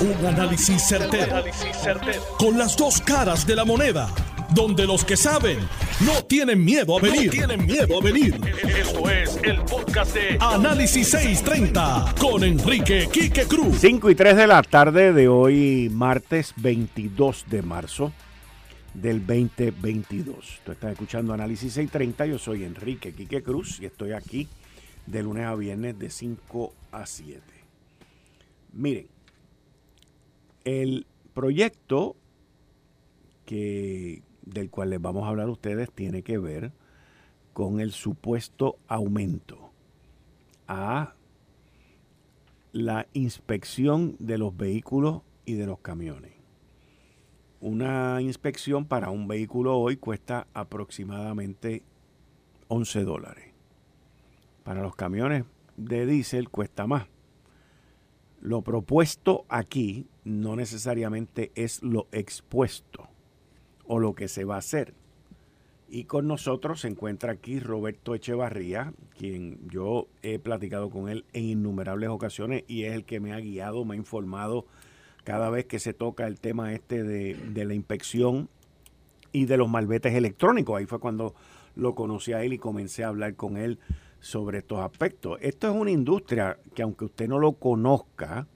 Un análisis certero, Con las dos caras de la moneda. Donde los que saben no tienen miedo a venir. tienen miedo a venir. Esto es el podcast de Análisis 630 con Enrique Quique Cruz. 5 y 3 de la tarde de hoy, martes 22 de marzo del 2022. Tú estás escuchando Análisis 630. Yo soy Enrique Quique Cruz y estoy aquí de lunes a viernes de 5 a 7. Miren, el proyecto que, del cual les vamos a hablar a ustedes tiene que ver con el supuesto aumento a la inspección de los vehículos y de los camiones. Una inspección para un vehículo hoy cuesta aproximadamente 11 dólares. Para los camiones de diésel cuesta más. Lo propuesto aquí no necesariamente es lo expuesto o lo que se va a hacer. Y con nosotros se encuentra aquí Roberto Echevarría, quien yo he platicado con él en innumerables ocasiones y es el que me ha guiado, me ha informado cada vez que se toca el tema este de, de la inspección y de los malbetes electrónicos. Ahí fue cuando lo conocí a él y comencé a hablar con él sobre estos aspectos. Esto es una industria que aunque usted no lo conozca,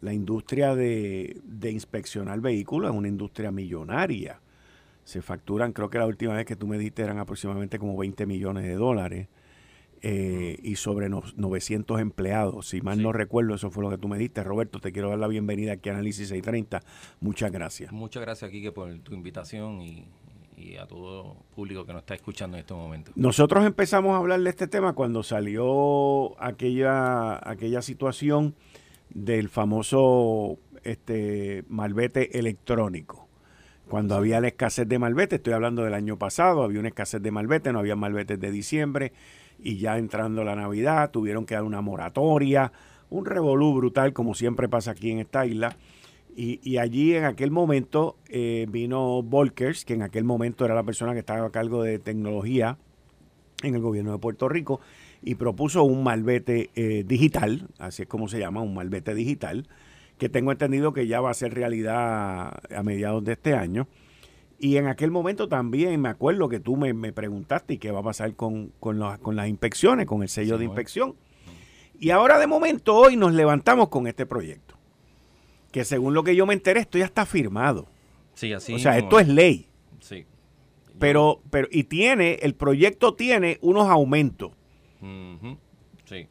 la industria de, inspeccionar vehículos es una industria millonaria. Se facturan, creo que la última vez que tú me diste eran aproximadamente como 20 millones de dólares. Eh, y sobre 900 empleados. Si mal no recuerdo, eso fue lo que tú me diste. Roberto, te quiero dar la bienvenida aquí a Análisis 630. Muchas gracias. Muchas gracias, Kike, por tu invitación y, y a todo público que nos está escuchando en este momento. Nosotros empezamos a hablar de este tema cuando salió aquella, aquella situación del famoso este, malvete electrónico. Cuando había la escasez de malvete, estoy hablando del año pasado, había una escasez de malvete, no había malvetes de diciembre y ya entrando la Navidad tuvieron que dar una moratoria, un revolú brutal como siempre pasa aquí en esta isla y, allí en aquel momento eh, vino Volkers, que en aquel momento era la persona que estaba a cargo de tecnología en el gobierno de Puerto Rico, y propuso un malvete eh, digital, así es como se llama, un malvete digital, que tengo entendido que ya va a ser realidad a mediados de este año. Y en aquel momento también me acuerdo que tú me, preguntaste y qué va a pasar con, con, con las inspecciones, con el sello de inspección. Y ahora de momento hoy nos levantamos con este proyecto que según lo que yo me enteré, esto ya está firmado. Sí, así. O sea, esto es ley. Sí. Pero, pero, y tiene, el proyecto tiene unos aumentos. Sí.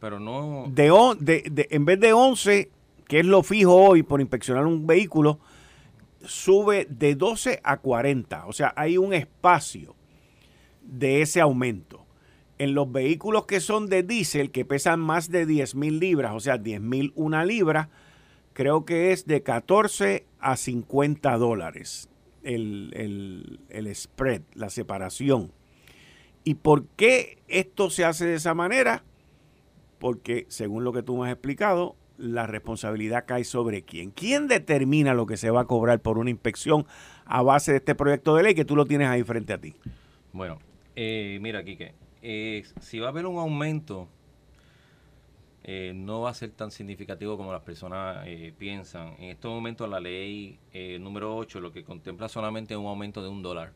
Pero no. De, de, en vez de 11, que es lo fijo hoy por inspeccionar un vehículo, sube de 12 a 40. O sea, hay un espacio de ese aumento. En los vehículos que son de diésel, que pesan más de 10 mil libras, o sea, 10 mil una libra, creo que es de 14 a 50 dólares el, spread, la separación. ¿Y por qué esto se hace de esa manera? Porque, según lo que tú me has explicado, la responsabilidad cae sobre quién. ¿Quién determina lo que se va a cobrar por una inspección a base de este proyecto de ley que tú lo tienes ahí frente a ti? Bueno, eh, mira, Quique, eh, si va a haber un aumento eh, no va a ser tan significativo como las personas eh, piensan. En estos momentos la ley eh, número 8 lo que contempla solamente un aumento de un dólar,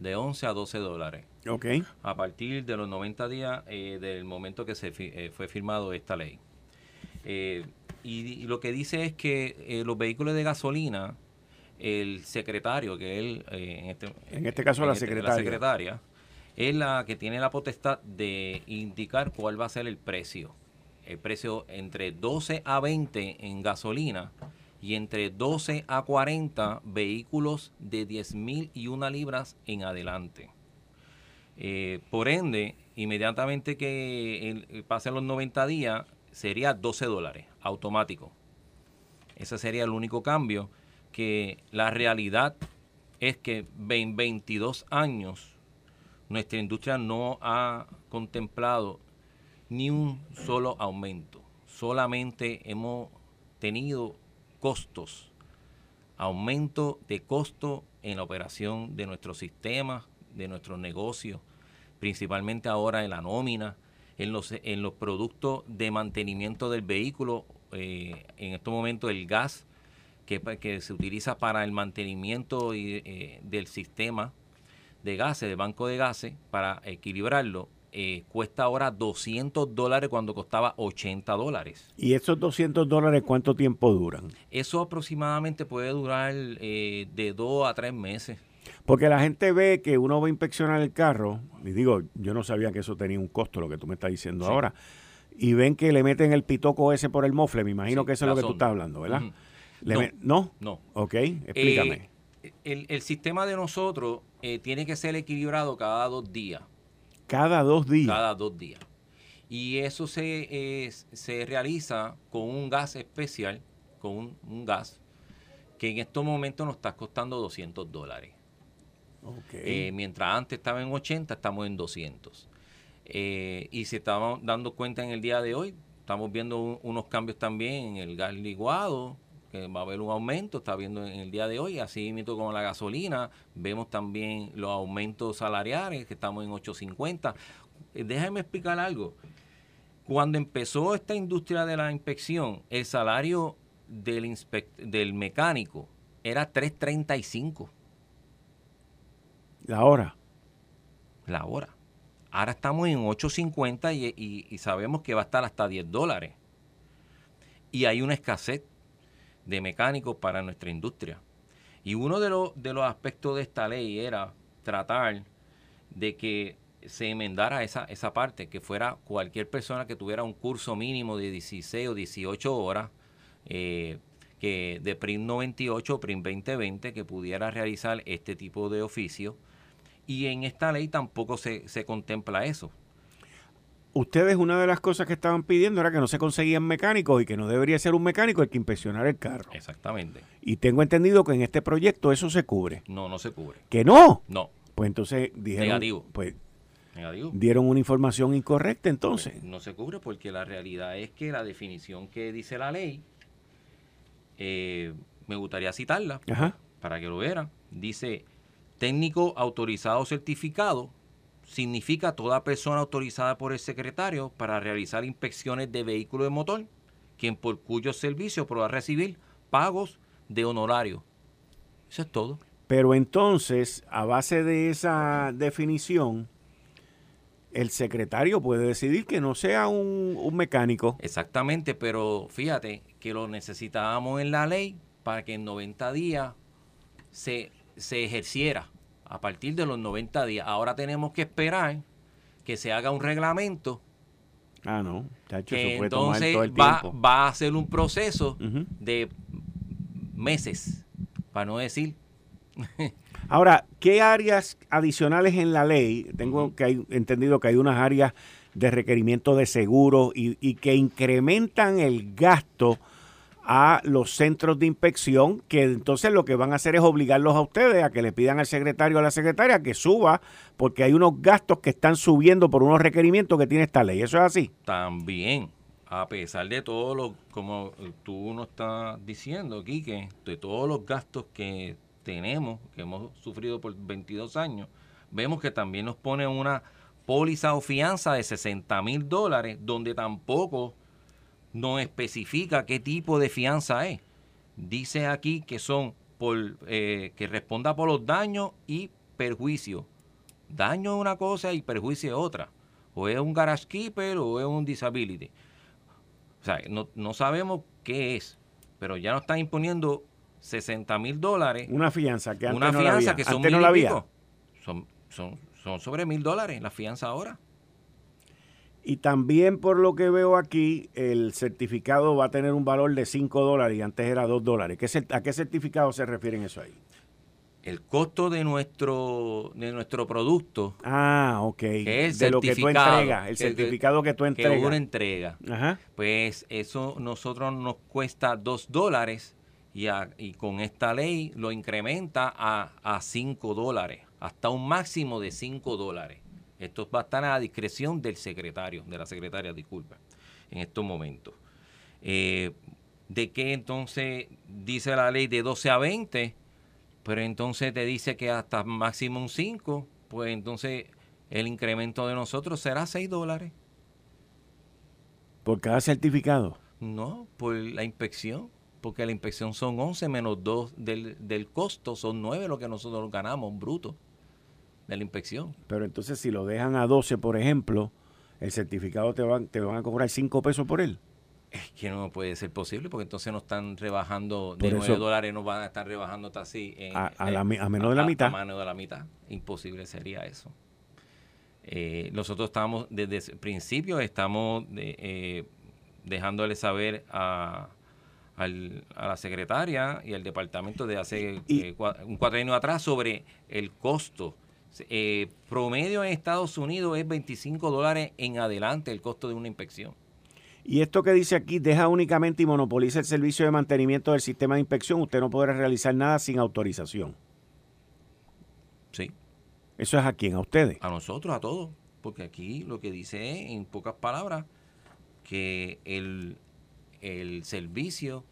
de 11 a 12 dólares. Ok. A partir de los 90 días del momento que se fue firmado esta ley. Y, lo que dice es que los vehículos de gasolina, el secretario, que él, en, este, en este caso la, este, secretaria. la secretaria, es la que tiene la potestad de indicar cuál va a ser el precio el precio entre 12 a 20 en gasolina y entre 12 a 40 vehículos de 10 mil y una libras en adelante. Eh, por ende, inmediatamente que pasen los 90 días, sería 12 dólares, automático. Ese sería el único cambio, que la realidad es que en 22 años nuestra industria no ha contemplado ni un solo aumento. Solamente hemos tenido costos, aumento de costo en la operación de nuestros sistemas, de nuestros negocios, principalmente ahora en la nómina, en los, en los productos de mantenimiento del vehículo eh, en estos momentos el gas que, que, se utiliza para el mantenimiento y, del sistema de gases, de banco de gases, para equilibrarlo, eh, cuesta ahora 200 dólares cuando costaba 80 dólares. ¿Y esos 200 dólares cuánto tiempo duran? Eso aproximadamente puede durar eh, de dos a tres meses. Porque la gente ve que uno va a inspeccionar el carro, y digo, yo no sabía que eso tenía un costo, lo que tú me estás diciendo ahora, y ven que le meten el pitoco ese por el mofle, me imagino que eso es lo que tú estás hablando, ¿verdad? no, no, Ok, explícame. Eh, el, el, sistema de nosotros tiene que ser equilibrado cada dos días. Cada dos días. Cada dos días. Y eso se, se realiza con un gas especial, con un, gas que en estos momentos nos está costando 200 dólares. Eh, mientras antes estaba en 80, estamos en 200. Eh, y se estamos dando cuenta en el día de hoy, estamos viendo unos cambios también en el gas licuado, que va a haber un aumento, está viendo en el día de hoy, así mismo con la gasolina, vemos también los aumentos salariales, que estamos en 8.50. Eh, déjame explicar algo. Cuando empezó esta industria de la inspección, el salario del, del mecánico era 3.35. La hora. La hora. Ahora estamos en 8.50 y, y sabemos que va a estar hasta 10 dólares. Y hay una escasez de mecánicos para nuestra industria. Y uno de, los, de los aspectos de esta ley era tratar de que se enmendara esa, esa parte, que fuera cualquier persona que tuviera un curso mínimo de 16 o 18 horas, eh, que de PRIM 98 o PRIM 2020, que pudiera realizar este tipo de oficio. Y en esta ley tampoco se, se contempla eso ustedes una de las cosas que estaban pidiendo era que no se conseguían mecánicos y que no debería ser un mecánico el que inspeccionara el carro. Exactamente. Y tengo entendido que en este proyecto eso se cubre. No, no se cubre. ¿Que no? No. Pues entonces dijeron... Negativo. Pues Negativo. dieron una información incorrecta entonces. Pues no se cubre porque la realidad es que la definición que dice la ley, eh, me gustaría citarla para que lo vieran. Dice, técnico autorizado certificado significa toda persona autorizada por el secretario para realizar inspecciones de vehículos de motor, quien por cuyo servicio podrá recibir pagos de honorario. Eso es todo. Pero entonces, a base de esa definición, el secretario puede decidir que no sea un, mecánico. Exactamente, pero fíjate que lo necesitábamos en la ley para que en 90 días se, se ejerciera a partir de los 90 días. Ahora tenemos que esperar que se haga un reglamento. Ah, no. que entonces va, va, a ser un proceso de meses, para no decir. Ahora, ¿qué áreas adicionales en la ley? Tengo que hay, entendido que hay unas áreas de requerimiento de seguro y, y que incrementan el gasto a los centros de inspección, que entonces lo que van a hacer es obligarlos a ustedes a que le pidan al secretario o a la secretaria que suba, porque hay unos gastos que están subiendo por unos requerimientos que tiene esta ley. ¿Eso es así? También, a pesar de todo lo, como tú nos estás diciendo, Quique, de todos los gastos que tenemos, que hemos sufrido por 22 años, vemos que también nos pone una póliza o fianza de 60 mil dólares, donde tampoco no especifica qué tipo de fianza es. Dice aquí que son por eh, que responda por los daños y perjuicios. Daño es una cosa y perjuicio es otra. O es un garage keeper o es un disability. O sea, no, sabemos qué es, pero ya nos están imponiendo 60 mil dólares. Una fianza que antes una no fianza la que son no la Son, son, son sobre mil dólares la fianza ahora. Y también por lo que veo aquí, el certificado va a tener un valor de 5 dólares y antes era 2 dólares. ¿A qué certificado se refieren eso ahí? El costo de nuestro de nuestro producto. Ah, ok. Que es el de lo que tú entregas, el certificado que, tú entregas. Que uno entrega. Ajá. Pues eso nosotros nos cuesta 2 dólares y, y, con esta ley lo incrementa a, a 5 dólares, hasta un máximo de 5 dólares. Esto va a estar a la discreción del secretario, de la secretaria, disculpa, en estos momentos. Eh, ¿De qué entonces dice la ley de 12 a 20? Pero entonces te dice que hasta máximo un 5, pues entonces el incremento de nosotros será 6 dólares. ¿Por cada certificado? No, por la inspección, porque la inspección son 11 menos 2 del, del costo, son 9 lo que nosotros ganamos bruto de la inspección. Pero entonces si lo dejan a 12, por ejemplo, el certificado te van, te van a cobrar 5 pesos por él. Es que no puede ser posible porque entonces nos están rebajando de 9 dólares, nos van a estar rebajando así a, a, menos de la mitad. A menos de la mitad. Imposible sería eso. Eh, nosotros estamos, desde el principio, estamos eh, dejándole saber a, la secretaria y al departamento de hace eh, un cuatro años atrás sobre el costo. Promedio en Estados Unidos es 25 dólares en adelante el costo de una inspección. Y esto que dice aquí, deja únicamente y monopoliza el servicio de mantenimiento del sistema de inspección. Usted no podrá realizar nada sin autorización. Sí. ¿Eso es a quién? ¿A ustedes? A nosotros, a todos. Porque aquí lo que dice es, en pocas palabras, que el, el servicio,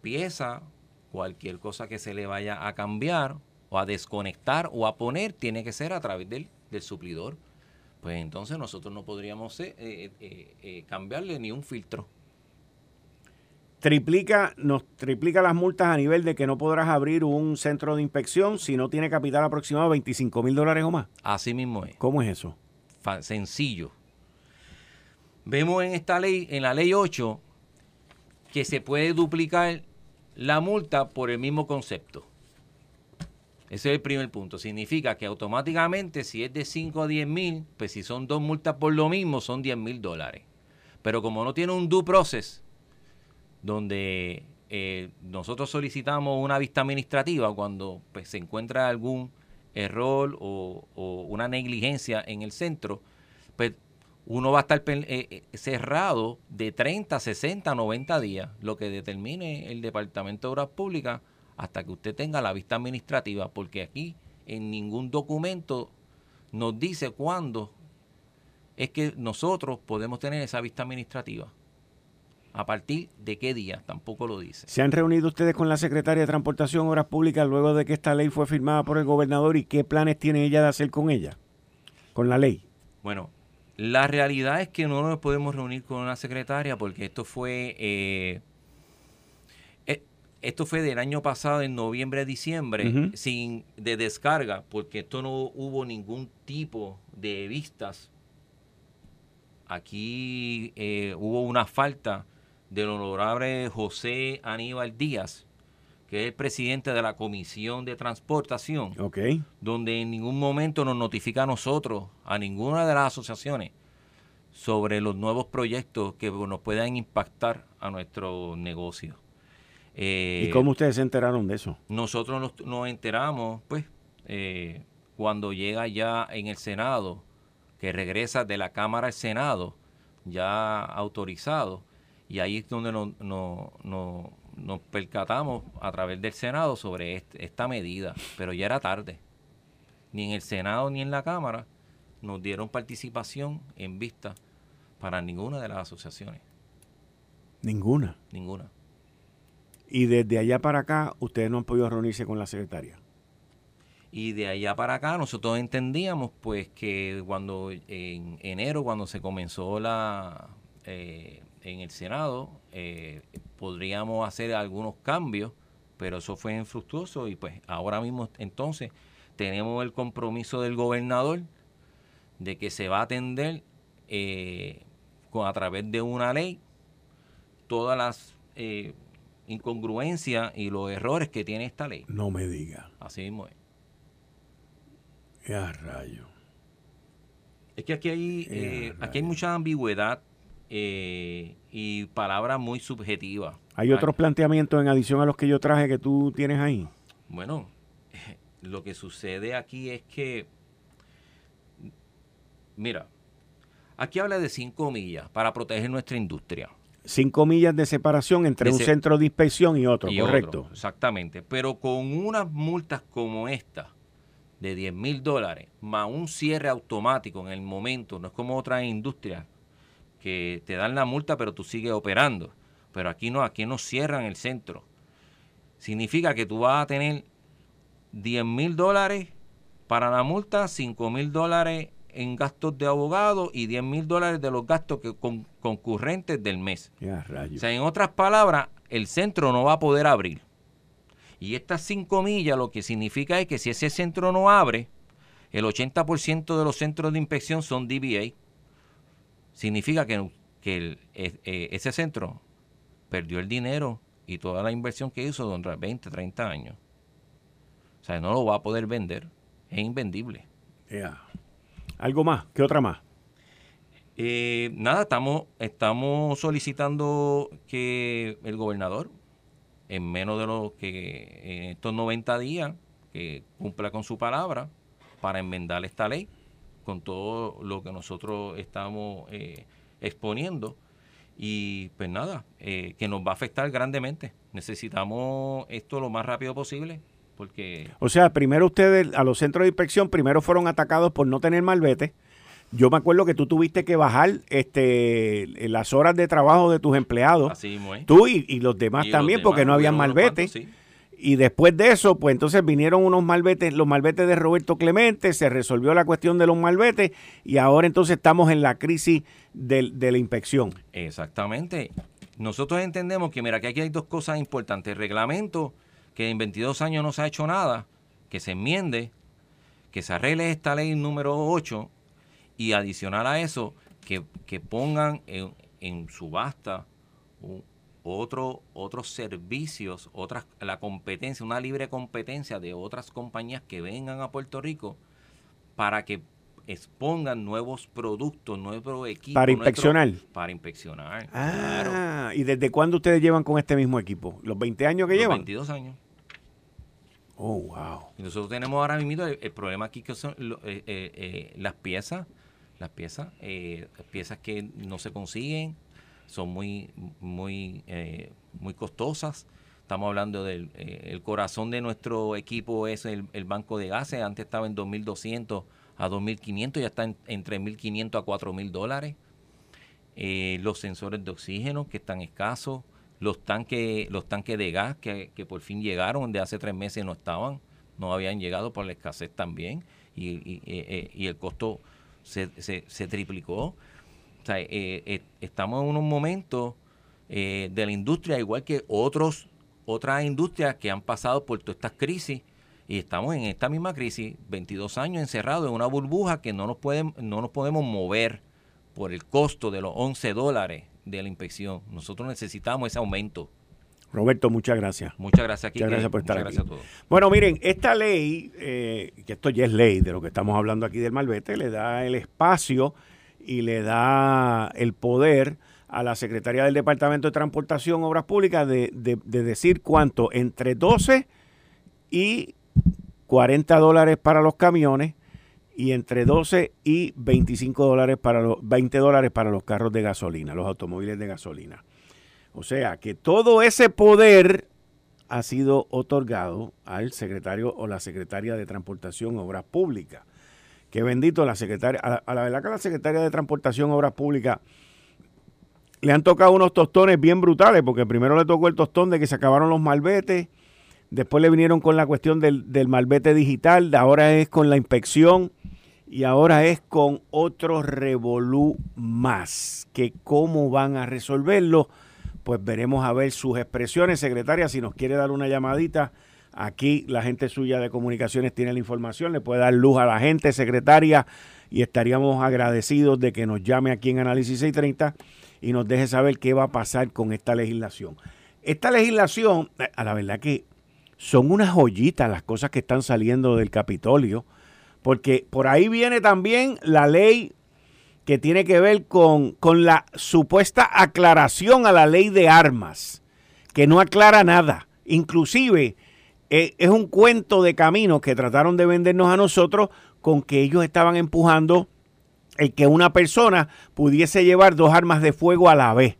pieza, cualquier cosa que se le vaya a cambiar o a desconectar o a poner, tiene que ser a través del, del suplidor pues entonces nosotros no podríamos eh, eh, eh, cambiarle ni un filtro. Triplica, nos triplica las multas a nivel de que no podrás abrir un centro de inspección si no tiene capital aproximado de 25 mil dólares o más. Así mismo es. ¿Cómo es eso? sencillo. Vemos en esta ley, en la ley 8, que se puede duplicar la multa por el mismo concepto. Ese es el primer punto. Significa que automáticamente si es de 5 a 10 mil, pues si son dos multas por lo mismo, son 10 mil dólares. Pero como no tiene un due process, donde eh, nosotros solicitamos una vista administrativa cuando pues, se encuentra algún error o, una negligencia en el centro, pues uno va a estar eh, eh, cerrado de 30, 60, 90 días, lo que determine el Departamento de Obras Públicas hasta que usted tenga la vista administrativa, porque aquí en ningún documento nos dice cuándo es que nosotros podemos tener esa vista administrativa. ¿A partir de qué día? Tampoco lo dice. ¿Se han reunido ustedes con la secretaria de Transportación Obras Públicas luego de que esta ley fue firmada por el gobernador y qué planes tiene ella de hacer con ella? Con la ley. Bueno, la realidad es que no nos podemos reunir con una secretaria porque esto fue eh, esto fue del año pasado, en noviembre, diciembre, sin de descarga, porque esto no hubo ningún tipo de vistas. Aquí eh, hubo una falta del honorable José Aníbal Díaz, que es el presidente de la Comisión de Transportación, donde en ningún momento nos notifica a nosotros, a ninguna de las asociaciones, sobre los nuevos proyectos que nos puedan impactar a nuestro negocio. ¿Y cómo ustedes se enteraron de eso? Nosotros nos, enteramos, pues, eh, cuando llega ya en el Senado, que regresa de la Cámara al Senado, ya autorizado, y ahí es donde nos, percatamos a través del Senado sobre esta medida, pero ya era tarde. Ni en el Senado ni en la Cámara nos dieron participación en vista para ninguna de las asociaciones. ¿Ninguna? Ninguna. Y desde allá para acá, ustedes no han podido reunirse con la secretaria. Y de allá para acá nosotros entendíamos pues que cuando en enero, cuando se comenzó la eh, en el Senado, eh, podríamos hacer algunos cambios, pero eso fue infructuoso y pues ahora mismo entonces tenemos el compromiso del gobernador de que se va a atender eh, con, a través de una ley todas las incongruencia y los errores que tiene esta ley. No me diga. Así mismo es. Ya rayo. Es que aquí hay, eh, aquí hay mucha ambigüedad eh, y palabras muy subjetivas. ¿Hay otros planteamientos en adición a los que yo traje que tú tienes ahí? Bueno, lo que sucede aquí es que, mira, aquí habla de cinco millas para proteger nuestra industria cinco millas de separación entre un centro de inspección y otro, correcto. exactamente. Pero con unas multas como esta, de 10 mil dólares, más un cierre automático en el momento, no es como otras industrias que te dan la multa pero tú sigues operando. Pero aquí no, aquí no cierran el centro. Significa que tú vas a tener 10 mil dólares para la multa, 5 mil dólares en gastos de abogado y 10 mil dólares de los gastos que, concurrentes del mes. o sea, en otras palabras, el centro no va a poder abrir. Y estas 5 millas lo que significa es que si ese centro no abre, el 80% de los centros de inspección son DBA. Significa que, que e, e, ese centro perdió el dinero y toda la inversión que hizo durante 20, 30 años. O sea, no lo va a poder vender. Es invendible. ¿Algo más? ¿Qué otra más? Eh, nada, estamos, estamos solicitando que el gobernador, en menos de lo que en estos 90 días, que cumpla con su palabra para enmendar esta ley con todo lo que nosotros estamos eh, exponiendo. Y pues nada, eh, que nos va a afectar grandemente. Necesitamos esto lo más rápido posible porque... O sea, primero ustedes a los centros de inspección, primero fueron atacados por no tener malvete. Yo me acuerdo que tú tuviste que bajar este las horas de trabajo de tus empleados. Así Tú y, los demás también, porque no habían malvete. Y después de eso, pues entonces vinieron unos malvetes, los malvetes de Roberto Clemente, se resolvió la cuestión de los malvetes y ahora entonces estamos en la crisis de, de la inspección. Exactamente. Nosotros entendemos que, mira, que aquí hay dos cosas importantes. El reglamento que en 22 años no se ha hecho nada, que se enmiende, que se arregle esta ley número 8 y adicional a eso, que, pongan en, subasta otro, otros servicios, otras, la competencia, una libre competencia de otras compañías que vengan a Puerto Rico para que expongan nuevos productos, nuevos equipos. Para inspeccionar. para inspeccionar. Ah, ¿y desde cuándo ustedes llevan con este mismo equipo? ¿Los 20 años que llevan? 22 años. Oh, wow. Y nosotros tenemos ahora mismo el, problema aquí que son eh, eh, eh, las piezas, las piezas, piezas que no se consiguen, son muy, muy, muy costosas. Estamos hablando del el corazón de nuestro equipo es el, banco de gases. Antes estaba en 2.200 a 2.500, ya está en, entre 1.500 a 4.000 dólares. los sensores de oxígeno que están escasos los tanques, los tanques de gas que, por fin llegaron, de hace tres meses no estaban, no habían llegado por la escasez también, y, y, eh, eh, el costo se, se, triplicó. O sea, eh, estamos en un momento de la industria, igual que otros otras industrias que han pasado por todas estas crisis, y estamos en esta misma crisis, 22 años encerrados en una burbuja que no nos, pueden, no nos podemos mover por el costo de los 11 dólares de la inspección. Nosotros necesitamos ese aumento. Roberto, muchas gracias. Muchas gracias, aquí. Muchas gracias por estar aquí. a todos. Bueno, miren, esta ley, eh, que esto ya es ley de lo que estamos hablando aquí del malvete, le da el espacio y le da el poder a la Secretaría del Departamento de Transportación, Obras Públicas, de, de, de decir cuánto, entre 12 y 40 dólares para los camiones y entre 12 y 25 dólares para los 20 dólares para los carros de gasolina, los automóviles de gasolina. O sea que todo ese poder ha sido otorgado al secretario o la secretaria de Transportación Obras Públicas. Que bendito la secretaria, a la, verdad que a la secretaria de Transportación Obras Públicas le han tocado unos tostones bien brutales, porque primero le tocó el tostón de que se acabaron los malbetes, después le vinieron con la cuestión del, del malvete digital, ahora es con la inspección y ahora es con otro revolú más. Que cómo van a resolverlo, pues veremos a ver sus expresiones. Secretaria, si nos quiere dar una llamadita, aquí la gente suya de comunicaciones tiene la información, le puede dar luz a la gente, secretaria, y estaríamos agradecidos de que nos llame aquí en Análisis 630 y nos deje saber qué va a pasar con esta legislación. Esta legislación, eh, a la verdad que son unas joyitas las cosas que están saliendo del Capitolio porque por ahí viene también la ley que tiene que ver con, la supuesta aclaración a la ley de armas, que no aclara nada. Inclusive eh, es un cuento de camino que trataron de vendernos a nosotros con que ellos estaban empujando el que una persona pudiese llevar dos armas de fuego a la vez.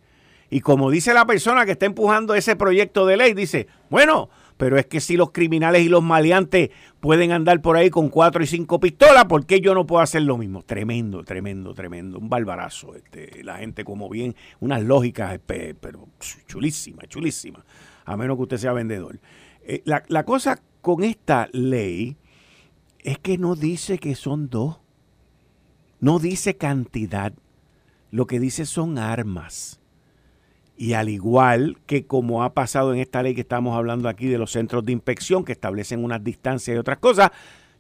Y como dice la persona que está empujando ese proyecto de ley, dice, bueno, pero es que si los criminales y los maleantes pueden andar por ahí con cuatro y cinco pistolas, ¿por qué yo no puedo hacer lo mismo? Tremendo, tremendo, tremendo. Un barbarazo. Este, la gente como bien, unas lógicas, pero chulísima, chulísima. A menos que usted sea vendedor. Eh, la, la cosa con esta ley es que no dice que son dos. no dice cantidad, lo que dice son armas. Y al igual que como ha pasado en esta ley que estamos hablando aquí de los centros de inspección que establecen unas distancias y otras cosas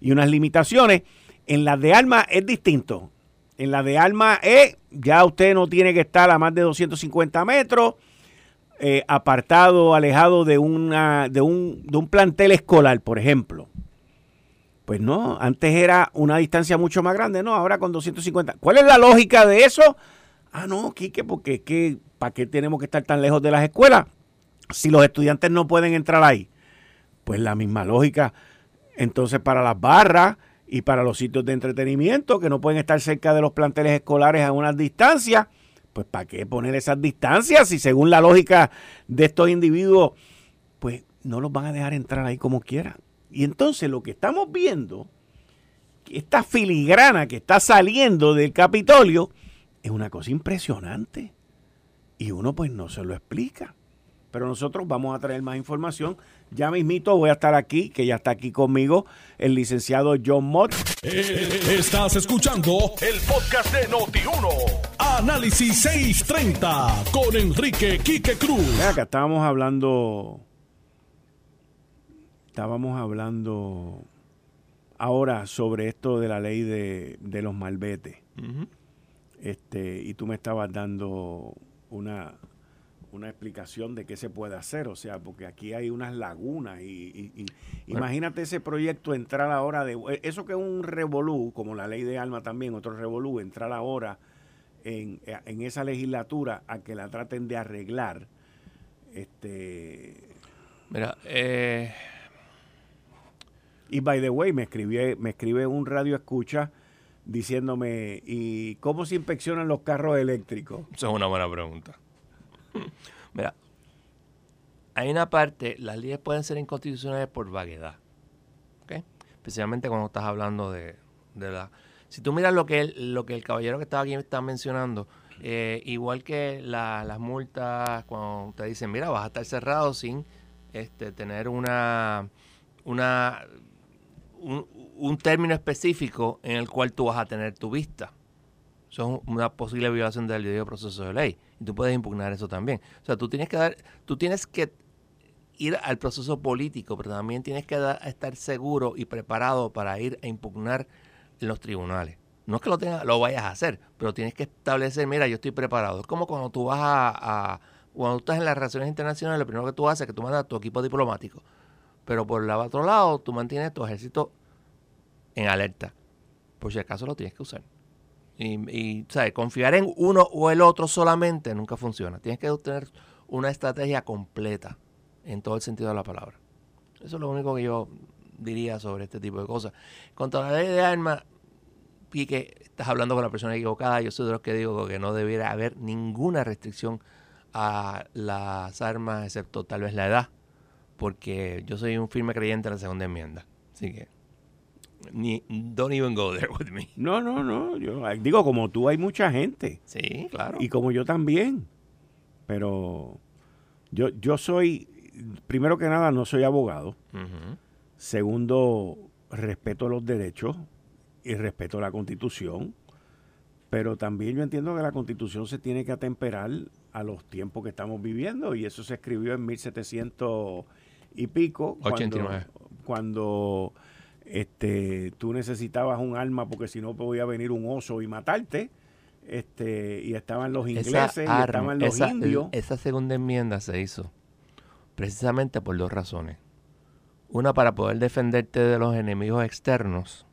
y unas limitaciones, en las de armas es distinto. En la de armas es, ya usted no tiene que estar a más de 250 metros, eh, apartado, alejado de, una, de, un, de un plantel escolar, por ejemplo. Pues no, antes era una distancia mucho más grande, no, ahora con 250. ¿Cuál es la lógica de eso? Ah, no, Quique, porque es que, ¿para qué tenemos que estar tan lejos de las escuelas? Si los estudiantes no pueden entrar ahí. Pues la misma lógica. Entonces, para las barras y para los sitios de entretenimiento que no pueden estar cerca de los planteles escolares a unas distancias, pues ¿para qué poner esas distancias si según la lógica de estos individuos, pues no los van a dejar entrar ahí como quieran? Y entonces lo que estamos viendo, esta filigrana que está saliendo del Capitolio, es una cosa impresionante. Y uno pues no se lo explica. Pero nosotros vamos a traer más información. Ya mismito voy a estar aquí, que ya está aquí conmigo, el licenciado John Mott. Eh, estás escuchando el podcast de Noti1. Análisis 630 con Enrique Quique Cruz. acá estábamos hablando. Estábamos hablando ahora sobre esto de la ley de, los malbetes este, y tú me estabas dando una, una explicación de qué se puede hacer, o sea, porque aquí hay unas lagunas y, imagínate ese proyecto entrar ahora de eh, eso que es un revolú, como la ley de alma también, otro revolú, entrar ahora en, en esa legislatura a que la traten de arreglar. Este Mira, eh y by the way, me escribe, me escribe un radio escucha diciéndome, ¿y cómo se inspeccionan los carros eléctricos? Esa es una buena pregunta. Mira, hay una parte, las leyes pueden ser inconstitucionales por vaguedad. ¿ok? Especialmente cuando estás hablando de, la... Si tú miras lo que el, lo que el caballero que estaba aquí está mencionando, eh, igual que las multas, cuando te dicen, mira, vas a estar cerrado sin este, tener una, una un, término específico en el cual tú vas a tener tu vista. Eso es una posible violación del debido proceso de ley. Y tú puedes impugnar eso también. O sea, tú tienes que dar, tú tienes que ir al proceso político, pero también tienes que estar seguro y preparado para ir a impugnar en los tribunales. No es que lo, tengas, lo vayas a hacer, pero tienes que establecer, mira, yo estoy preparado. Es como cuando tú vas a, cuando tú estás en las relaciones internacionales, lo primero que tú haces es que tú mandas a tu equipo diplomático. Pero por el otro lado, tú mantienes tu ejército en alerta. Por si acaso lo tienes que usar. Y, ¿sabes? Confiar en uno o el otro solamente nunca funciona. Tienes que tener una estrategia completa en todo el sentido de la palabra. Eso es lo único que yo diría sobre este tipo de cosas. Contra la ley de armas, Pique, estás hablando con la persona equivocada. Yo soy de los que digo que no debiera haber ninguna restricción a las armas, excepto tal vez la edad, porque yo soy un firme creyente en la segunda enmienda. Así que ni, don't even go there with me. No, no, no. Yo digo, como tú hay mucha gente. Sí, claro. Y como yo también. Pero yo, yo soy, primero que nada, no soy abogado. Segundo, respeto los derechos y respeto la constitución. Pero también yo entiendo que la constitución se tiene que atemperar a los tiempos que estamos viviendo. Y eso se escribió en 1700 y pico. 89. Cuando, cuando este, tú necesitabas un arma porque si no podía venir un oso y matarte. Este, y estaban los ingleses y estaban los indios. Esa segunda enmienda se hizo precisamente por dos razones. Una para poder defenderte de los enemigos externos.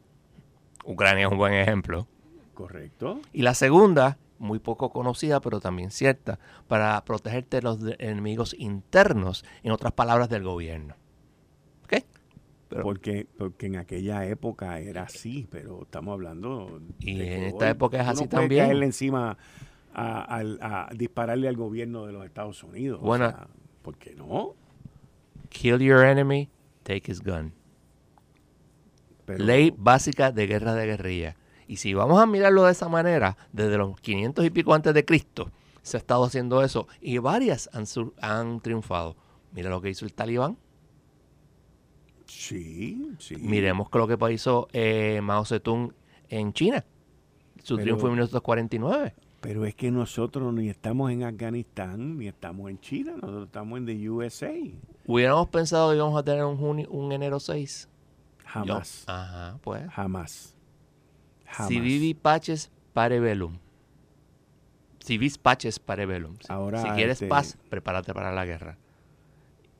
Ucrania es un buen ejemplo. Correcto. Y la segunda, muy poco conocida, pero también cierta, para protegerte de los enemigos internos, en otras palabras, del gobierno. ¿Ok? porque, porque en aquella época era así, pero estamos hablando. Y en esta época es así no también. caerle encima a, dispararle al gobierno de los Estados Unidos. Bueno, ¿por qué no? Kill your enemy, take his gun. Ley básica de guerra de guerrilla. Y si vamos a mirarlo de esa manera, desde los 500 y pico antes de Cristo, se ha estado haciendo eso y varias han, han triunfado. Mira lo que hizo el talibán Sí, sí. Miremos lo que hizo eh, Mao Zedong en China. su triunfo en 1949. Pero es que nosotros ni estamos en Afganistán, ni estamos en China, nosotros estamos en the USA. ¿Hubiéramos pensado que íbamos a tener un, un enero 6? Jamás. Ajá, pues. Jamás. Jamás. Si vivi paches pare velum. Si vis paches pare velum. Ahora, si quieres este paz, prepárate para la guerra.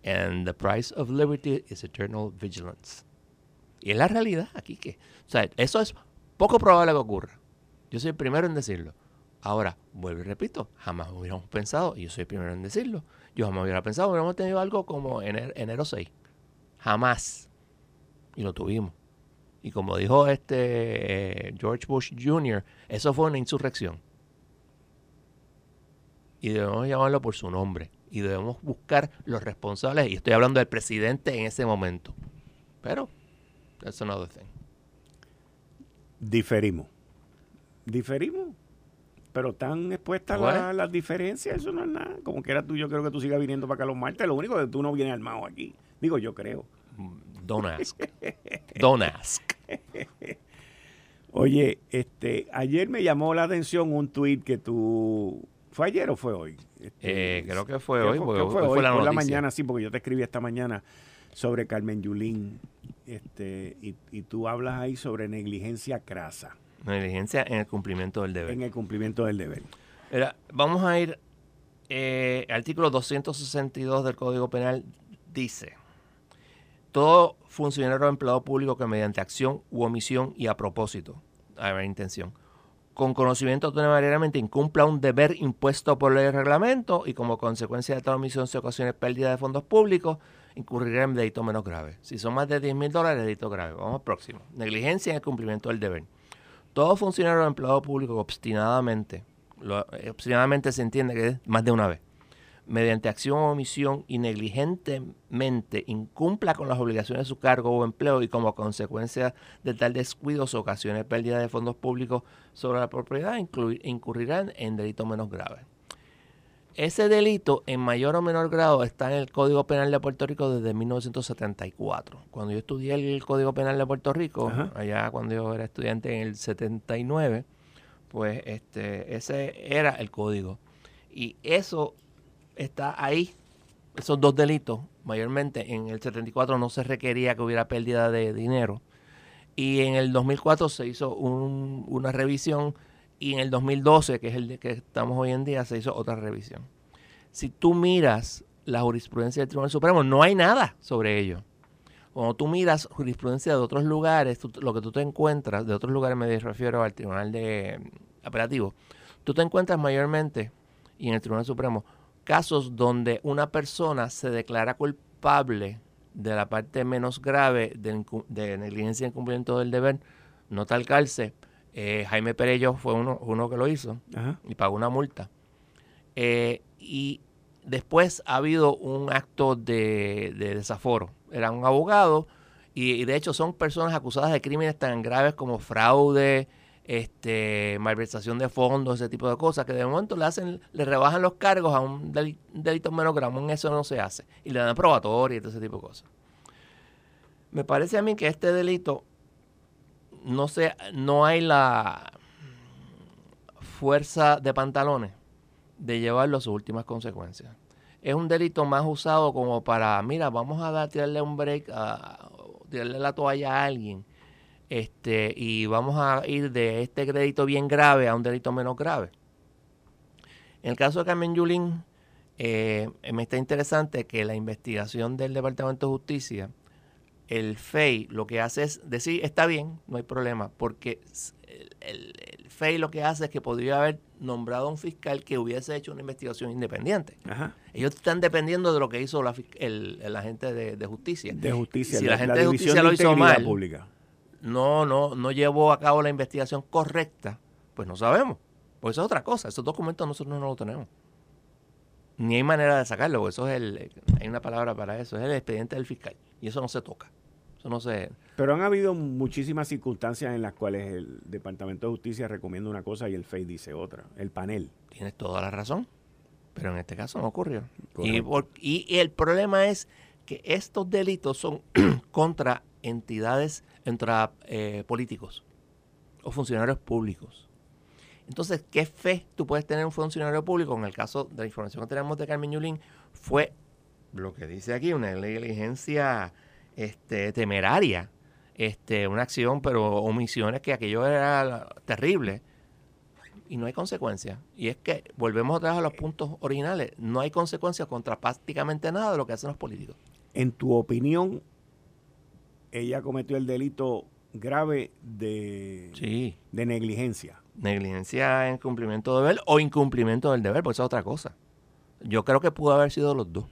And the price of liberty is eternal vigilance. Y es la realidad aquí que, o sea, eso es poco probable que ocurra. Yo soy el primero en decirlo. Ahora, vuelvo y repito, jamás hubiéramos pensado, y yo soy el primero en decirlo, yo jamás hubiera pensado hubiéramos tenido algo como enero, enero 6. Jamás. Y lo tuvimos. Y como dijo este eh, George Bush Jr., eso fue una insurrección. Y debemos llamarlo por su nombre. Y debemos buscar los responsables. Y estoy hablando del presidente en ese momento. Pero, that's another thing. Diferimos. Diferimos pero tan expuestas las, las diferencias, eso no es nada. Como que era tú, yo creo que tú sigas viniendo para acá los martes. Lo único es que tú no vienes armado aquí. Digo, yo creo. Don't ask. Don't ask. Oye, este, ayer me llamó la atención un tweet que tú. ¿Fue ayer o fue hoy? Este, eh, creo que fue hoy. Fue, fue, hoy, la, por la mañana, sí, porque yo te escribí esta mañana sobre Carmen Yulín. Este, y, y tú hablas ahí sobre negligencia crasa. Negligencia en el cumplimiento del deber. En el cumplimiento del deber. vamos a ir. Eh, artículo 262 del Código Penal dice: todo funcionario o empleado público que mediante acción u omisión y a propósito, a ver, intención, con conocimiento autonomamente incumpla un deber impuesto por el reglamento y como consecuencia de tal omisión se ocasione pérdida de fondos públicos, incurrirá en delito menos grave. Si son más de 10 mil dólares, delito grave. Vamos al próximo. Negligencia en el cumplimiento del deber. Todo funcionario o empleado público obstinadamente, obstinadamente se entiende que es más de una vez, mediante acción o omisión y negligentemente incumpla con las obligaciones de su cargo o empleo y como consecuencia de tal descuido se ocasione pérdida de fondos públicos sobre la propiedad, incurrirán en delito menos grave. Ese delito, en mayor o menor grado, está en el Código Penal de Puerto Rico desde 1974. Cuando yo estudié el Código Penal de Puerto Rico, allá cuando yo era estudiante en el 79, pues este, ese era el código. Y eso está ahí, esos dos delitos, mayormente en el 74 no se requería que hubiera pérdida de dinero. Y en el 2004 se hizo una revisión y en el 2012, que es el que estamos hoy en día, se hizo otra revisión. Si tú miras la jurisprudencia del Tribunal Supremo, no hay nada sobre ello. Cuando tú miras jurisprudencia de otros lugares, lo que tú te encuentras, de otros lugares me refiero al Tribunal de mm, Apelativo, tú te encuentras mayormente, y en el Tribunal Supremo, casos donde una persona se declara culpable de la parte menos grave de, de negligencia en cumplimiento del deber, no tal cárcel, eh, Jaime Perello fue uno, uno que lo hizo y pagó una multa. Eh, y después ha habido un acto de, desaforo. Era un abogado y, de hecho son personas acusadas de crímenes tan graves como fraude, este, malversación de fondos, ese tipo de cosas, que de momento le hacen, le rebajan los cargos a un delito, menos grave, eso no se hace. Y le dan probatoria y todo ese tipo de cosas. Me parece a mí que este delito no sé, no hay la fuerza de pantalones de llevarlo a sus últimas consecuencias. Es un delito más usado como para, mira, vamos a dar, tirarle un break, a, tirarle la toalla a alguien, este, y vamos a ir de este crédito bien grave a un delito menos grave. En el caso de Carmen Yulín, eh, me está interesante que la investigación del Departamento de Justicia el FEI lo que hace es decir, está bien, no hay problema, porque el, FEI lo que hace es que podría haber nombrado a un fiscal que hubiese hecho una investigación independiente. Ellos están dependiendo de lo que hizo la, el, agente de, justicia. De justicia. Si la, gente de justicia lo hizo mal, pública. No, no, no llevó a cabo la investigación correcta, pues no sabemos. Pues eso es otra cosa. Esos documentos nosotros no los tenemos. Ni hay manera de sacarlo, eso es el, hay una palabra para eso, es el expediente del fiscal. Y eso no se toca. Eso no sé. Pero han habido muchísimas circunstancias en las cuales el Departamento de Justicia recomienda una cosa y el FEI dice otra. El panel. Tienes toda la razón. Pero en este caso no ocurrió. Y, el problema es que estos delitos son contra entidades, contra eh, políticos o funcionarios públicos. Entonces, ¿qué fe tú puedes tener un funcionario público? En el caso de la información que tenemos de Carmen Yulín, fue lo que dice aquí, una negligencia este, temeraria, este, una acción, pero omisiones que aquello era terrible y no hay consecuencias. Y es que volvemos vez a los puntos originales, no hay consecuencias contra prácticamente nada de lo que hacen los políticos. En tu opinión, ella cometió el delito grave de, de negligencia. Negligencia en cumplimiento de deber o incumplimiento del deber, pues eso es otra cosa. Yo creo que pudo haber sido los dos.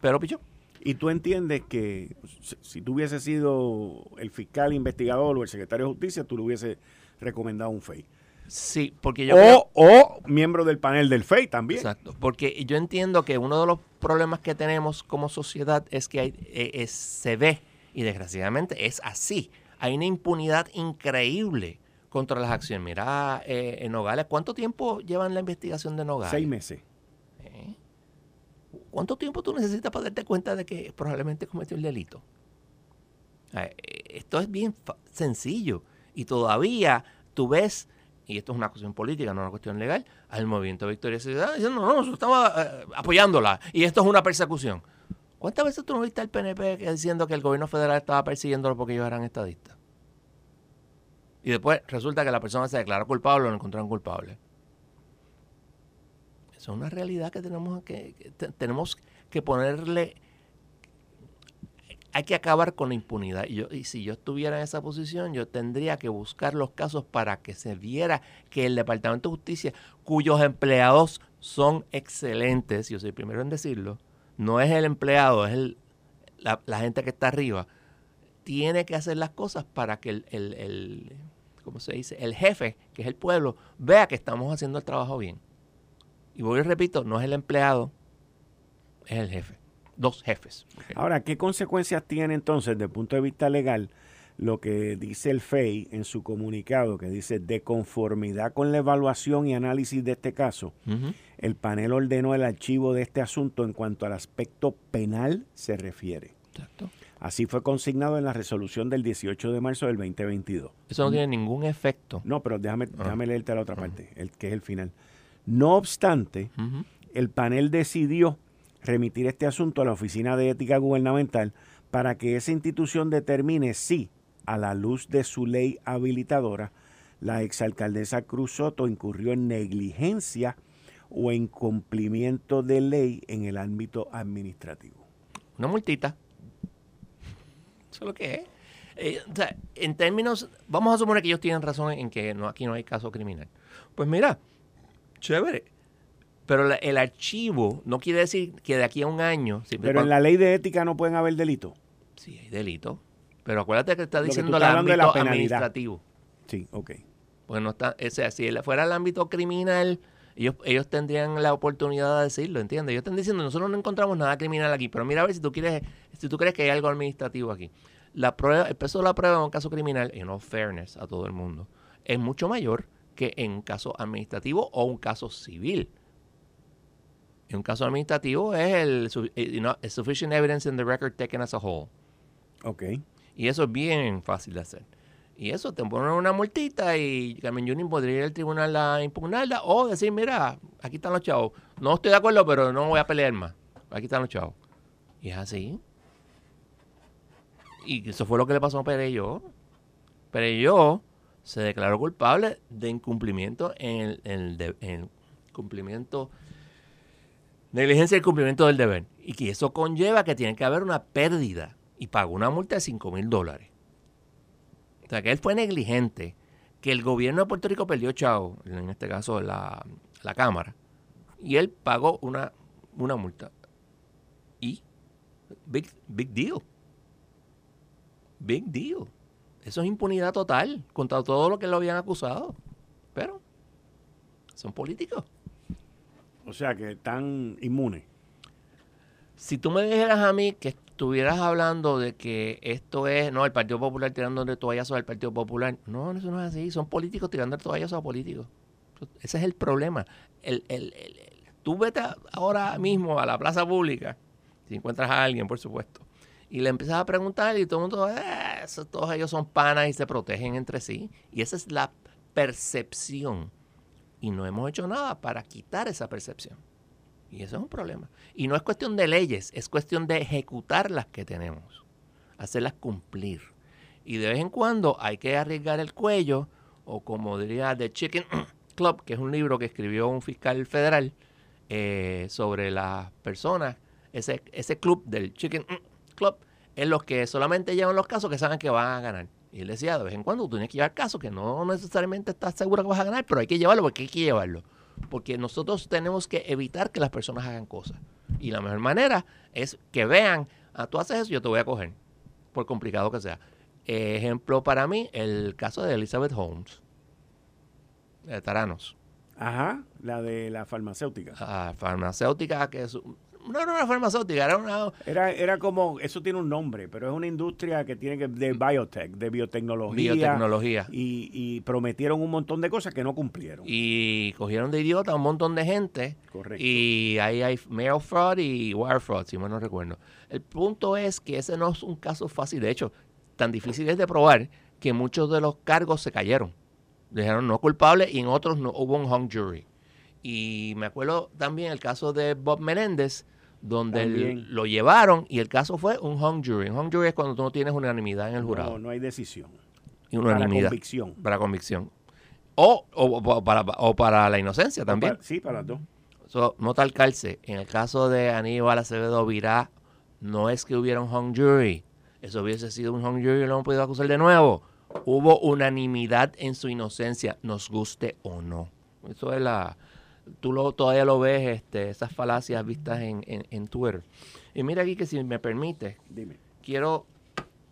Pero pichó. ¿Y tú entiendes que si tú hubiese sido el fiscal investigador o el secretario de justicia, tú le hubiese recomendado un FEI? Sí, porque yo. O, o miembro del panel del FEI también. Exacto. Porque yo entiendo que uno de los problemas que tenemos como sociedad es que hay, e, se ve, y desgraciadamente es así, hay una impunidad increíble contra las acciones. Mira, eh, en Nogales, ¿cuánto tiempo llevan la investigación de Nogales? Seis meses. ¿Eh? ¿Cuánto tiempo tú necesitas para darte cuenta de que probablemente cometió el delito? Eh, esto es bien sencillo. Y todavía tú ves, y esto es una cuestión política, no una cuestión legal, al movimiento Victoria Ciudadana diciendo, no, no, nosotros estamos apoyándola y esto es una persecución. ¿Cuántas veces tú no viste al PNP diciendo que el gobierno federal estaba persiguiéndolo porque ellos eran estadistas? Y después resulta que la persona se declaró culpable o lo encontraron culpable. Eso es una realidad que tenemos que, tenemos que ponerle. Hay que acabar con la impunidad. Y, yo, y si yo estuviera en esa posición, yo tendría que buscar los casos para que se viera que el Departamento de Justicia, cuyos empleados son excelentes, yo soy el primero en decirlo, no es el empleado, es el, la, gente que está arriba, tiene que hacer las cosas para que el, el, el, se dice? El jefe, que es el pueblo, vea que estamos haciendo el trabajo bien. Y voy y repito, no es el empleado, es el jefe. Dos jefes. Ahora, ¿qué consecuencias tiene entonces, desde el punto de vista legal, lo que dice el FEI en su comunicado, que dice, de conformidad con la evaluación y análisis de este caso, el panel ordenó el archivo de este asunto en cuanto al aspecto penal se refiere. Así fue consignado en la resolución del 18 de marzo del 2022. Eso no tiene ningún efecto. No, pero déjame, ah. déjame leerte la otra parte, el, que es el final. No obstante, el panel decidió remitir este asunto a la Oficina de Ética Gubernamental para que esa institución determine si a la luz de su ley habilitadora, la exalcaldesa Cruz Soto incurrió en negligencia o en cumplimiento de ley en el ámbito administrativo. Una multita. Eso es lo que es. Eh, o sea, en términos, vamos a suponer que ellos tienen razón en que aquí no hay caso criminal. Pues mira, chévere. Pero el archivo no quiere decir que de aquí a un año... Pero en la ley de ética no pueden haber delitos. Sí, hay delitos. Pero acuérdate que está diciendo el ámbito administrativo. Sí, ok. Pues no está, o sea, si fuera el ámbito criminal, ellos, ellos tendrían la oportunidad de decirlo, ¿entiendes? Ellos están diciendo, nosotros no encontramos nada criminal aquí, pero mira a ver si tú quieres, si tú crees que hay algo administrativo aquí. La prueba, el peso de la prueba en un caso criminal, y no fairness a todo el mundo, es mucho mayor que en un caso administrativo o un caso civil. En un caso administrativo es el eh, sufficient evidence in the record taken as a whole. Ok. Y eso es bien fácil de hacer. Y eso te ponen una multita y Carmen Yunin podría ir al tribunal a impugnarla o decir, mira, aquí están los chavos. No estoy de acuerdo, pero no voy a pelear más. Aquí están los chavos. Y es así. Y eso fue lo que le pasó a Pereyó. Pereyó se declaró culpable de incumplimiento en el, en cumplimiento, negligencia del cumplimiento del deber. Y que eso conlleva que tiene que haber una pérdida y pagó una multa de 5 mil dólares. O sea, que él fue negligente, que el gobierno de Puerto Rico perdió chavo, en este caso la, la Cámara, y él pagó una, una multa. Y, big, big deal. Big deal. Eso es impunidad total contra todo lo que lo habían acusado. Pero son políticos. O sea que están inmunes. Si tú me dijeras a mí que estuvieras hablando de que esto es, no, el Partido Popular tirando de toallazos al Partido Popular. No, eso no es así. Son políticos tirando de toallazos a políticos. Ese es el problema. El, el, tú vete ahora mismo a la plaza pública, si encuentras a alguien, por supuesto, y le empiezas a preguntar y todo el mundo, eh, todos ellos son panas y se protegen entre sí. Y esa es la percepción y no hemos hecho nada para quitar esa percepción. Y eso es un problema. Y no es cuestión de leyes, es cuestión de ejecutar las que tenemos, hacerlas cumplir. Y de vez en cuando hay que arriesgar el cuello, o como diría The Chicken Club, que es un libro que escribió un fiscal federal eh, sobre las personas, ese, ese club del Chicken Club, es los que solamente llevan los casos que saben que van a ganar. Y él decía, de vez en cuando tú tienes que llevar casos que no necesariamente estás seguro que vas a ganar, pero hay que llevarlo porque hay que llevarlo. Porque nosotros tenemos que evitar que las personas hagan cosas. Y la mejor manera es que vean, ah, tú haces eso, yo te voy a coger, por complicado que sea. Ejemplo para mí, el caso de Elizabeth Holmes, de Taranos. Ajá, la de la farmacéutica. Ah, farmacéutica, que es no era una farmacéutica, era una... Era, era como, eso tiene un nombre, pero es una industria que tiene que, de biotech, de biotecnología. Biotecnología. Y, prometieron un montón de cosas que no cumplieron. Y cogieron de idiota a un montón de gente. Correcto. Y ahí hay mail fraud y wire fraud, si mal no recuerdo. El punto es que ese no es un caso fácil. De hecho, tan difícil es de probar que muchos de los cargos se cayeron. Dijeron no culpable y en otros no hubo un hung jury. Y me acuerdo también el caso de Bob Menéndez, donde lo llevaron y el caso fue un hung jury. Un hung jury es cuando tú no tienes unanimidad en el jurado. No, no hay decisión. Y unanimidad. Para convicción. Para convicción. O, o, para, o para la inocencia también. sí, para las dos. So, no tal calce. En el caso de Aníbal Acevedo Virá, no es que hubiera un hung jury. Eso hubiese sido un hung jury y lo hemos podido acusar de nuevo. Hubo unanimidad en su inocencia, nos guste o no. Eso es la, tú lo, todavía lo ves, este, esas falacias vistas en, en, Twitter. Y mira aquí que si me permite, Dime. quiero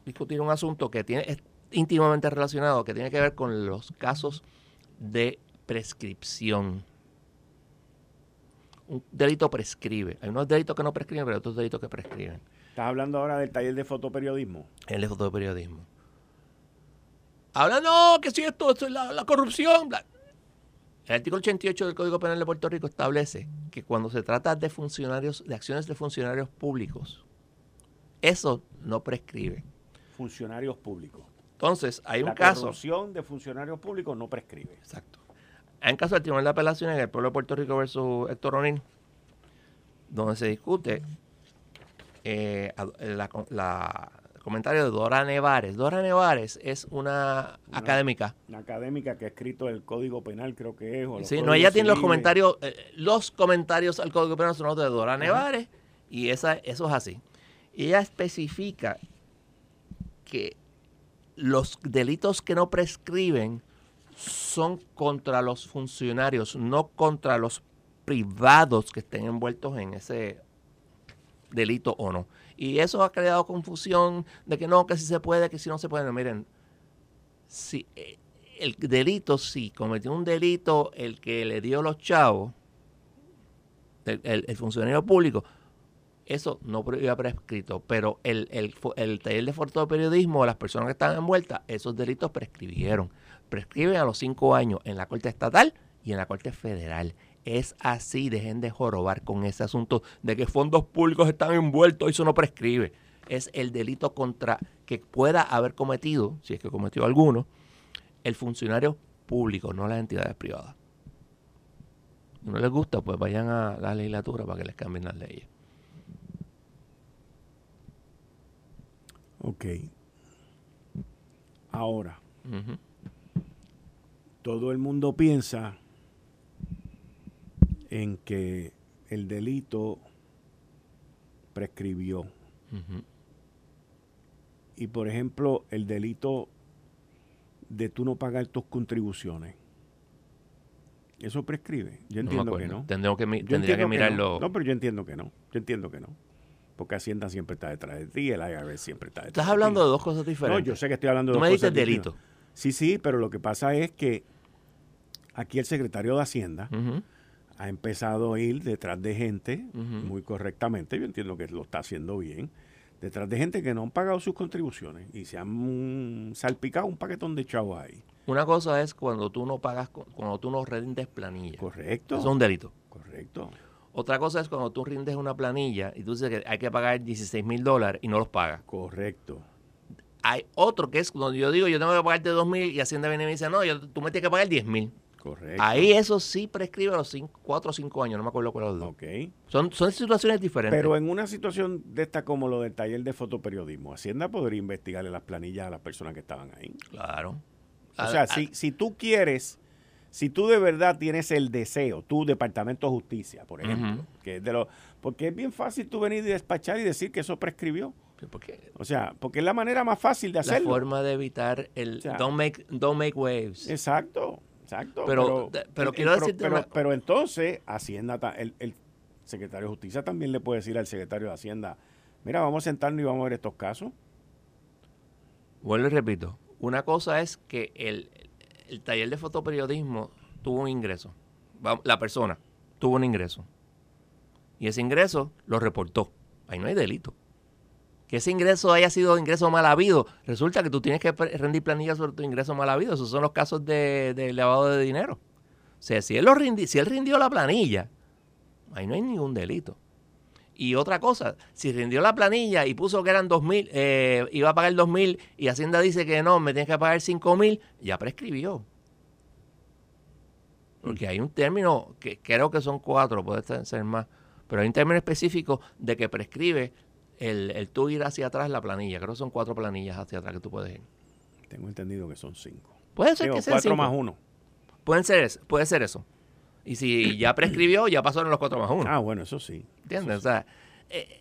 discutir un asunto que tiene, es íntimamente relacionado, que tiene que ver con los casos de prescripción. Un delito prescribe. Hay unos delitos que no prescriben, pero hay otros delitos que prescriben. ¿Estás hablando ahora del taller de fotoperiodismo? El de fotoperiodismo. Habla, no, que si esto, es la, la corrupción. Bla. El artículo 88 del Código Penal de Puerto Rico establece que cuando se trata de funcionarios, de acciones de funcionarios públicos, eso no prescribe. Funcionarios públicos. Entonces, hay un La caso. corrupción de funcionarios públicos no prescribe. Exacto. Hay un caso del Tribunal de Apelaciones en el pueblo de Puerto Rico versus Héctor O'Neill, donde se discute eh, la, la, comentario de Dora Nevares. Dora Nevares es una, académica. Una académica que ha escrito el Código Penal, creo que es. sí, no, ella tiene los comentarios, eh, los comentarios al Código Penal son los de Dora Nevares y esa, eso es así. Y ella especifica que los delitos que no prescriben son contra los funcionarios, no contra los privados que estén envueltos en ese delito o no. Y eso ha creado confusión de que no, que si se puede, que si no se puede. miren, si eh, el delito, si cometió un delito el que le dio los chavos, el, funcionario público, eso no iba prescrito. Pero el, el, el taller de fotoperiodismo, las personas que estaban envueltas, esos delitos prescribieron. Prescriben a los cinco años en la Corte Estatal y en la Corte Federal. Es así, dejen de jorobar con ese asunto de que fondos públicos están envueltos, eso no prescribe. Es el delito contra que pueda haber cometido, si es que cometió alguno, el funcionario público, no las entidades privadas. Si no les gusta, pues vayan a la legislatura para que les cambien las leyes. Ok. Ahora, todo el mundo piensa en que el delito prescribió. Y por ejemplo, el delito de tú no pagar tus contribuciones. Eso prescribe. Yo entiendo que no. Tendría que, tendría que mirarlo. no. pero yo entiendo que no. Yo entiendo que no. Porque Hacienda siempre está detrás de ti, el IRS siempre está detrás Estás hablando de dos cosas diferentes. No, yo sé que estoy hablando de dos cosas diferentes. me delito. Sí, sí, pero lo que pasa es que aquí el secretario de Hacienda ha empezado a ir detrás de gente muy correctamente, yo entiendo que lo está haciendo bien, detrás de gente que no han pagado sus contribuciones y se han salpicado un paquetón de chavos ahí. Una cosa es cuando tú no pagas, cuando tú no rindes planilla. Correcto. Eso es un delito. Correcto. Otra cosa es cuando tú rindes una planilla y tú dices que hay que pagar 16 mil dólares y no los pagas. Correcto. Hay otro que es cuando yo digo yo tengo que pagarte 2 mil y Hacienda viene y me dice, no, yo, tú me tienes que pagar 10 mil. Correcto. Ahí eso sí prescribe a los 4 o 5 años, no me acuerdo cuál es los dos. Son, son situaciones diferentes. Pero en una situación de esta como lo del taller de fotoperiodismo, Hacienda podría investigarle las planillas a las personas que estaban ahí. Claro. O sea, a- si, si tú quieres, si tú de verdad tienes el deseo, tu Departamento de Justicia, por ejemplo, que es de lo, porque es bien fácil tú venir y despachar y decir que eso prescribió. porque O sea, porque es la manera más fácil de la hacerlo. forma de evitar el O sea, don't make don't make waves. Exacto, exacto. Pero- pero quiero pro- decirte pero, una- pero entonces, Hacienda, el, el secretario de Justicia también le puede decir al secretario de Hacienda, mira, vamos a sentarnos y vamos a ver estos casos. Vuelvo y repito, una cosa es que el, el taller de fotoperiodismo tuvo un ingreso. La persona tuvo un ingreso. Y ese ingreso lo reportó. Ahí no hay delito. Que ese ingreso haya sido ingreso mal habido, resulta que tú tienes que rendir planillas sobre tu ingreso mal habido. Esos son los casos de, de lavado de dinero. O sea, si él, lo rindi- si él rindió la planilla, ahí no hay ningún delito. Y otra cosa, si rindió la planilla y puso que eran 2.000, eh, iba a pagar 2.000 y Hacienda dice que no, me tienes que pagar 5.000, ya prescribió. Porque hay un término, que creo que son cuatro, puede ser más, pero hay un término específico de que prescribe el, el tú ir hacia atrás la planilla. Creo que son cuatro planillas hacia atrás que tú puedes ir. Tengo entendido que son cinco. Puede ser Digo, que sean cuatro cinco. más uno. Pueden ser eso, puede ser eso. Y si ya prescribió, ya pasaron los cuatro más uno. Ah, bueno, eso sí. ¿Entiendes? O sea, eh,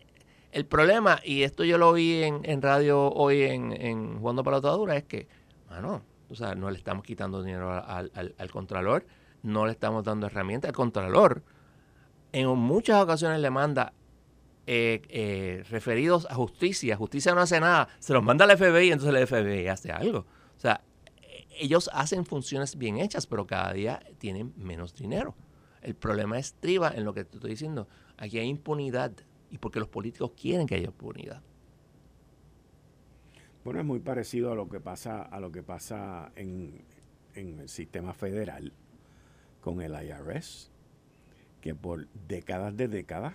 el problema, y esto yo lo vi en, en radio hoy en, en Jugando Pelotadura, es que, mano, o sea, no le estamos quitando dinero al, al, al Contralor, no le estamos dando herramientas. El Contralor, en muchas ocasiones le manda eh, eh, referidos a justicia. Justicia no hace nada, se los manda al FBI, entonces el FBI hace algo. O sea, eh, ellos hacen funciones bien hechas, pero cada día tienen menos dinero. El problema estriba en lo que te estoy diciendo. Aquí hay impunidad y porque los políticos quieren que haya impunidad. Bueno, es muy parecido a lo que pasa, a lo que pasa en, en el sistema federal con el IRS, que por décadas de décadas.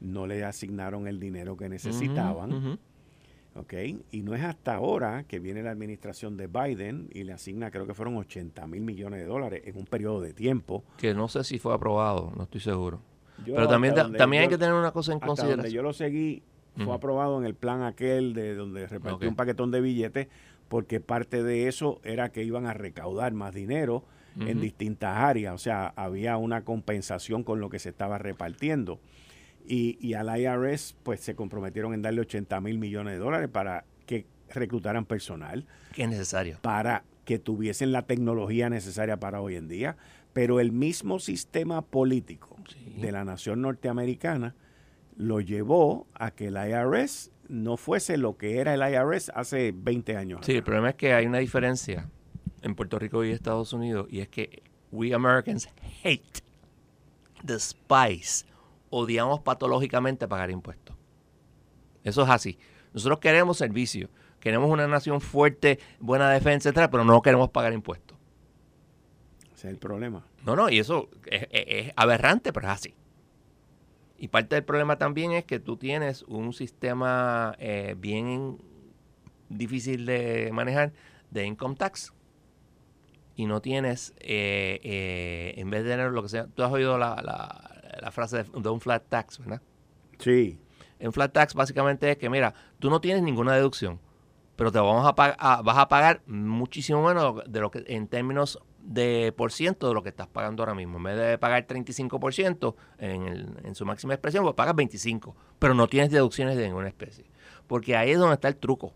No le asignaron el dinero que necesitaban. ¿ok? Y no es hasta ahora que viene la administración de Biden y le asigna, creo que fueron 80 mil millones de dólares en un periodo de tiempo. Que no sé si fue aprobado, no estoy seguro. Yo Pero también, también hay que tener una cosa en hasta donde consideración. yo lo seguí, fue aprobado en el plan aquel de donde repartió un paquetón de billetes, porque parte de eso era que iban a recaudar más dinero en distintas áreas, o sea, había una compensación con lo que se estaba repartiendo. Y, y al IRS, pues se comprometieron en darle 80 mil millones de dólares para que reclutaran personal, Que es necesario. para que tuviesen la tecnología necesaria para hoy en día, pero el mismo sistema político Sí. de la nación norteamericana lo llevó a que el IRS no fuese lo que era el IRS hace 20 años. Sí, el problema es que hay una diferencia en Puerto Rico y Estados Unidos y es que we Americans hate, despise, odiamos patológicamente pagar impuestos. Eso es así. Nosotros queremos servicio, queremos una nación fuerte, buena defensa, etcétera, pero no queremos pagar impuestos. Ese es el problema. No, no, y eso es, es- es aberrante, pero es así. Y parte del problema también es que tú tienes un sistema eh, bien difícil de manejar de income tax. Y no tienes, eh, eh, en vez de tener lo que sea, tú has oído la, la- la frase de, de un flat tax, ¿verdad? Sí, En flat tax básicamente es que, mira, tú no tienes ninguna deducción, pero te vamos a, a- vas a pagar muchísimo menos de lo que en términos de por ciento de lo que estás pagando ahora mismo. En vez de pagar 35% en, el- en su máxima expresión, pues pagas 25%, pero no tienes deducciones de ninguna especie. Porque ahí es donde está el truco.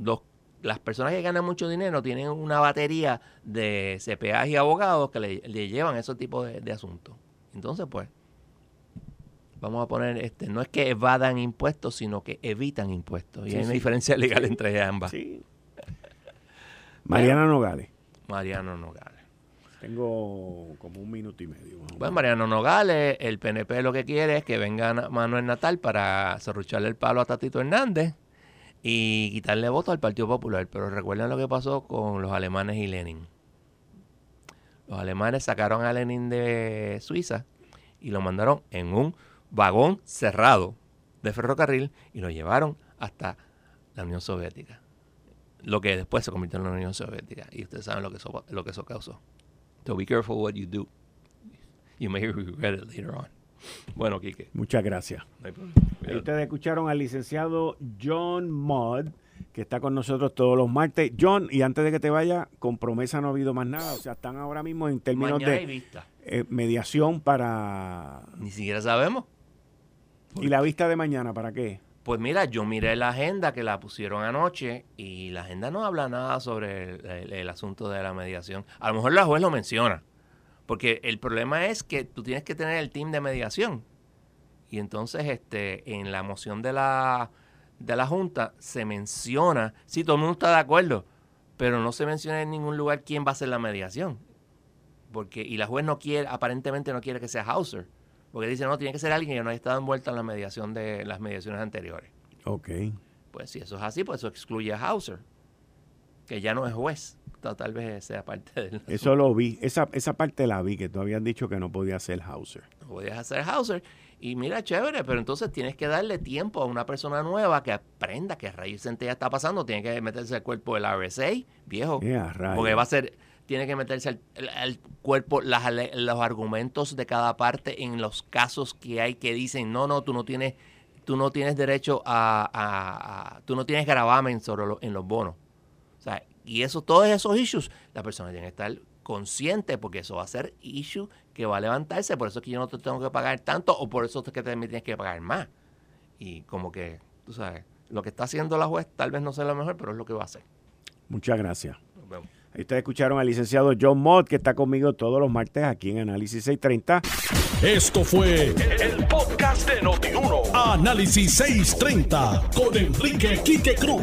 Los- las personas que ganan mucho dinero tienen una batería de CPAs y abogados que le, le llevan esos tipos de, de asuntos. Entonces, pues, vamos a poner, este, no es que evadan impuestos, sino que evitan impuestos. Y Sí, hay una sí. diferencia legal entre ambas. sí. Mariana Nogales. Mariano Nogales. Tengo como un minuto y medio. Bueno. Mariano Nogales, el PNP lo que quiere es que venga Manuel Natal para cerrucharle el palo a Tatito Hernández y quitarle votos al Partido Popular. Pero recuerden lo que pasó con los alemanes y Lenin. Los alemanes sacaron a Lenin de Suiza y lo mandaron en un vagón cerrado de ferrocarril y lo llevaron hasta la Unión Soviética. Lo que después se convirtió en la Unión Soviética. Y ustedes saben lo que eso, lo que eso causó. So be careful what you do. You may regret it later on. Bueno, Quique. Muchas gracias. Ustedes escucharon al licenciado John Mudd, que está con nosotros todos los martes. John, y antes de que te vaya, con promesa no ha habido más nada. O sea, están ahora mismo en términos de eh, mediación para... Ni siquiera sabemos. ¿Y la vista de mañana para qué? Pues mira, yo miré la agenda que la pusieron anoche y la agenda no habla nada sobre el, asunto de la mediación. A lo mejor la juez lo menciona, porque el problema es que tú tienes que tener el team de mediación. Y entonces este, en la moción de la, de la Junta se menciona, sí, todo el mundo está de acuerdo, pero no se menciona en ningún lugar quién va a hacer la mediación. Porque, y la juez no quiere, aparentemente no quiere que sea Hauser. Porque dice, no, tiene que ser alguien que no haya estado envuelto en la mediación de las mediaciones anteriores. Ok. Pues si eso es así, pues eso excluye a Hauser, que ya no es juez. Tal vez sea parte del... Eso lo vi, esa, esa parte la vi, que tú habías dicho que no podía ser Hauser. No podías hacer Hauser. Y mira, chévere, pero entonces tienes que darle tiempo a una persona nueva que aprenda que raíz centella está pasando. Tiene que meterse al cuerpo del RSA, viejo. porque va a ser tiene que meterse al, cuerpo los argumentos de cada parte en los casos que hay que dicen, no, no, tú no tienes, tú no tienes derecho a, tú no tienes gravamen sobre en los bonos. O sea, y eso, todos esos issues, la persona tiene que estar consciente porque eso va a ser issue que va a levantarse, por eso es que yo no te tengo que pagar tanto o por eso es que también tienes que pagar más. Y como que, tú sabes, lo que está haciendo la juez tal vez no sea lo mejor, pero es lo que va a hacer. Muchas gracias. Nos vemos. Ustedes escucharon al licenciado John Mott, que está conmigo todos los martes aquí en Análisis 630. Esto fue el, podcast de Notiuno. Análisis 630 con Enrique Quique Cruz.